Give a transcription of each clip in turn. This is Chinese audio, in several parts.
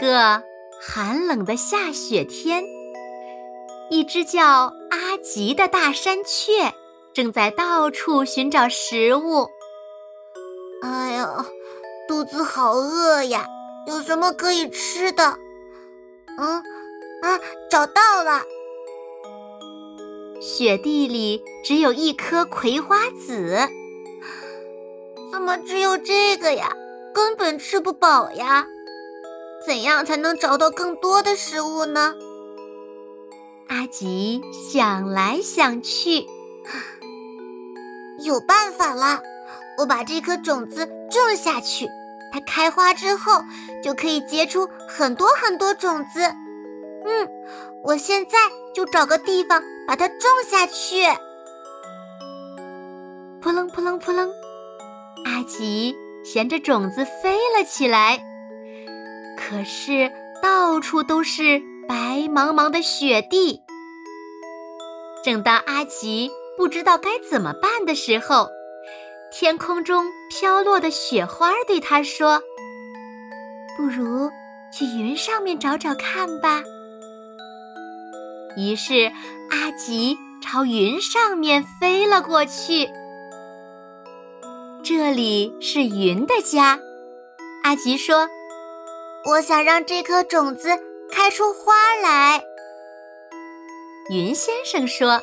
个寒冷的下雪天，一只叫阿吉的大山雀正在到处寻找食物。哎呀，肚子好饿呀！有什么可以吃的？嗯，啊，找到了！雪地里只有一颗葵花籽，怎么只有这个呀？根本吃不饱呀！怎样才能找到更多的食物呢？阿吉想来想去，有办法了！我把这颗种子种下去，它开花之后就可以结出很多很多种子。嗯，我现在就找个地方把它种下去。扑棱扑棱扑棱，阿吉衔着种子飞了起来。可是到处都是白茫茫的雪地。正当阿吉不知道该怎么办的时候，天空中飘落的雪花对他说：“不如去云上面找找看吧。”于是阿吉朝云上面飞了过去。这里是云的家，阿吉说。我想让这颗种子开出花来。云先生说：“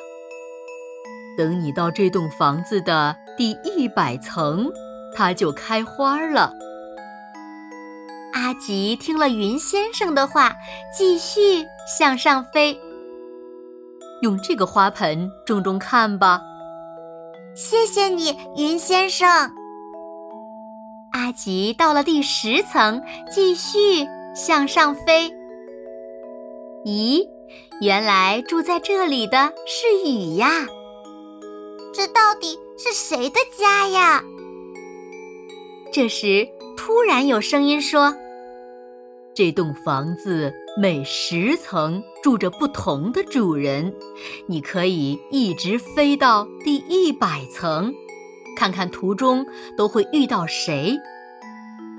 等你到这栋房子的第一百层，它就开花了。”阿吉听了云先生的话，继续向上飞。用这个花盆种种看吧。谢谢你，云先生。阿吉到了第十层，继续向上飞。咦，原来住在这里的是雨呀！这到底是谁的家呀？这时，突然有声音说：“这栋房子每十层住着不同的主人，你可以一直飞到第一百层。”看看途中都会遇到谁？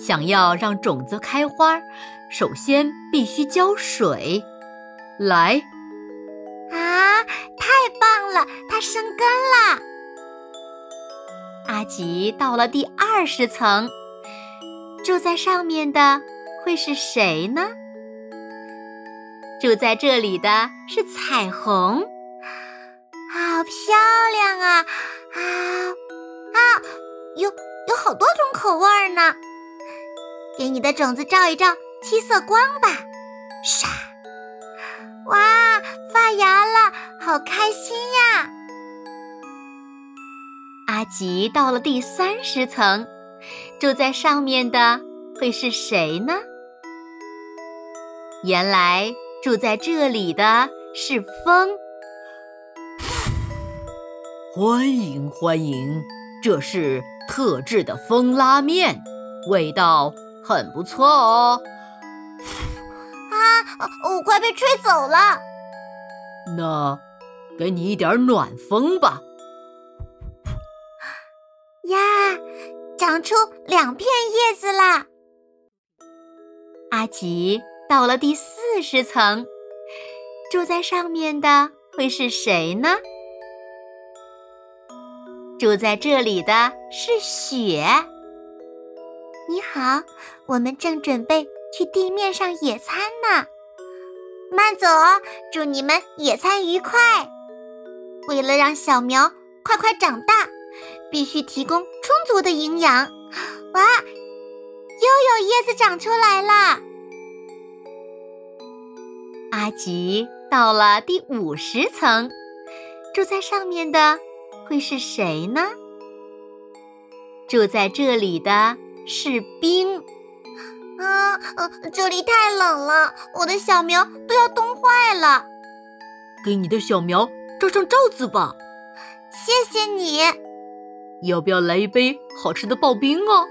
想要让种子开花，首先必须浇水。来，啊，太棒了，它生根了！阿吉到了第二十层，住在上面的会是谁呢？住在这里的是彩虹，好漂亮啊！啊！啊，有有好多种口味呢，给你的种子照一照七色光吧，唰！哇，发芽了，好开心呀！阿吉到了第三十层，住在上面的会是谁呢？原来住在这里的是风，欢迎欢迎。这是特制的风拉面，味道很不错哦。啊，我快被吹走了。那，给你一点暖风吧。呀，长出两片叶子啦！阿吉到了第四十层，住在上面的会是谁呢？住在这里的是雪。你好，我们正准备去地面上野餐呢。慢走哦，祝你们野餐愉快。为了让小苗快快长大，必须提供充足的营养。哇，又有叶子长出来了。阿吉到了第五十层，住在上面的。会是谁呢？住在这里的是冰。啊，呃，这里太冷了，我的小苗都要冻坏了。给你的小苗罩上罩子吧。谢谢你。要不要来一杯好吃的刨冰啊？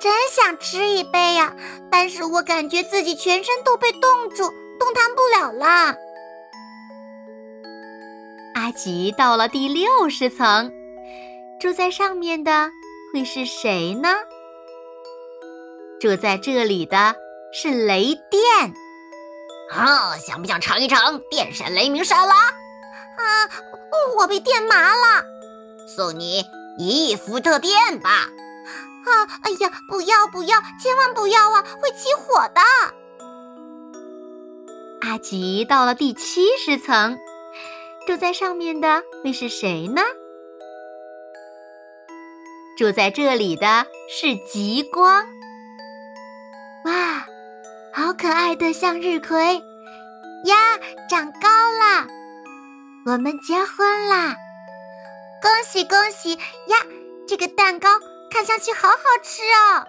真想吃一杯呀，但是我感觉自己全身都被冻住，动弹不了了。阿吉到了第六十层，住在上面的会是谁呢？住在这里的是雷电。啊，想不想尝一尝电闪雷鸣沙拉？啊，我被电麻了，送你一亿伏特电吧。啊，哎呀，不要不要，千万不要啊，会起火的。阿吉到了第七十层，住在上面的会是谁呢？住在这里的是极光。哇，好可爱的向日葵呀，长高了，我们结婚啦！恭喜恭喜呀！这个蛋糕看上去好好吃哦。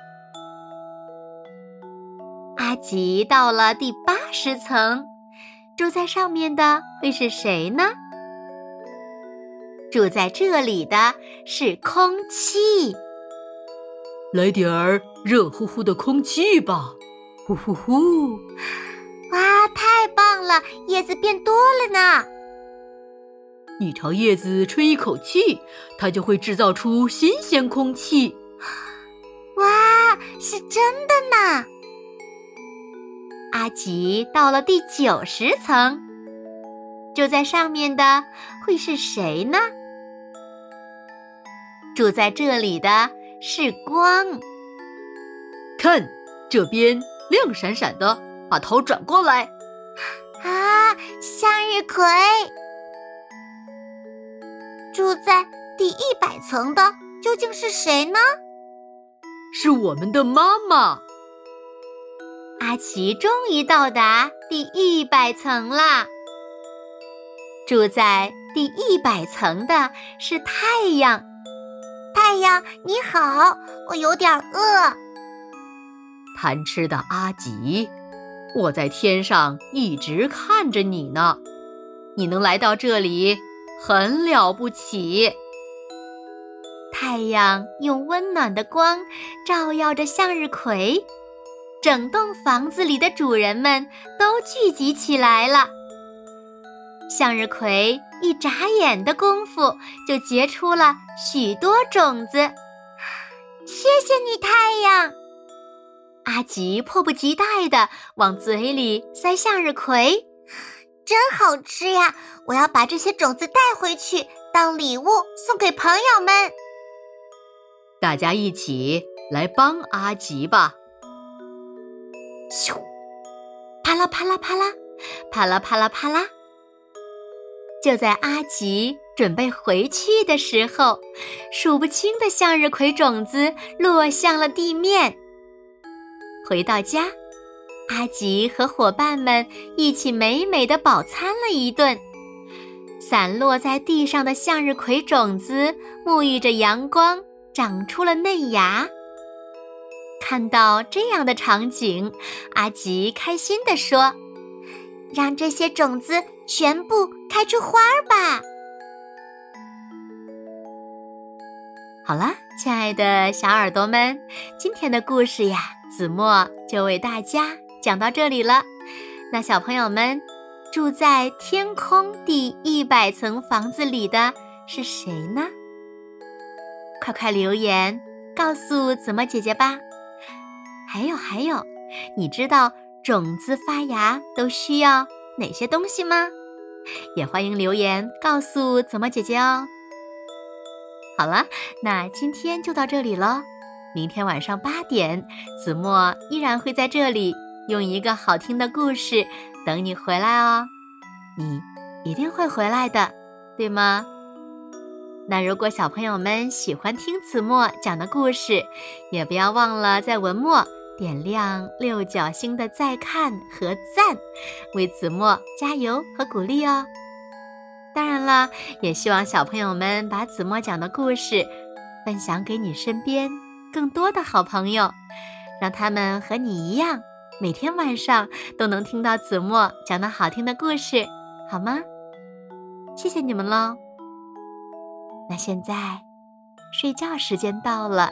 阿吉到了第八十层，住在上面的会是谁呢？住在这里的是空气。来点儿热乎乎的空气吧，呼呼呼！哇，太棒了，叶子变多了呢。你朝叶子吹一口气，它就会制造出新鲜空气。哇，是真的呢！阿吉到了第九十层，住在上面的会是谁呢？住在这里的。是光，看这边亮闪闪的，把头转过来。啊，向日葵住在第一百层的究竟是谁呢？是我们的妈妈。阿奇终于到达第一百层啦！住在第一百层的是太阳。太阳你好，我有点饿。贪吃的阿吉，我在天上一直看着你呢。你能来到这里，很了不起。太阳用温暖的光照耀着向日葵，整栋房子里的主人们都聚集起来了。向日葵一眨眼的功夫就结出了许多种子，谢谢你，太阳！阿吉迫不及待地往嘴里塞向日葵，真好吃呀！我要把这些种子带回去当礼物送给朋友们。大家一起来帮阿吉吧！咻，啪啦啪啦啪啦，啪啦啪啦啪啦。就在阿吉准备回去的时候，数不清的向日葵种子落向了地面。回到家，阿吉和伙伴们一起美美的饱餐了一顿。散落在地上的向日葵种子沐浴着阳光，长出了嫩芽。看到这样的场景，阿吉开心地说：“让这些种子。”全部开出花儿吧！好了，亲爱的小耳朵们，今天的故事呀，子墨就为大家讲到这里了。那小朋友们，住在天空第一百层房子里的是谁呢？快快留言告诉子墨姐姐吧。还有还有，你知道种子发芽都需要？哪些东西吗？也欢迎留言告诉子墨姐姐哦。好了，那今天就到这里喽。明天晚上八点，子墨依然会在这里用一个好听的故事等你回来哦。你一定会回来的，对吗？那如果小朋友们喜欢听子墨讲的故事，也不要忘了在文末。点亮六角星的再看和赞，为子墨加油和鼓励哦！当然了，也希望小朋友们把子墨讲的故事分享给你身边更多的好朋友，让他们和你一样，每天晚上都能听到子墨讲的好听的故事，好吗？谢谢你们喽。那现在睡觉时间到了，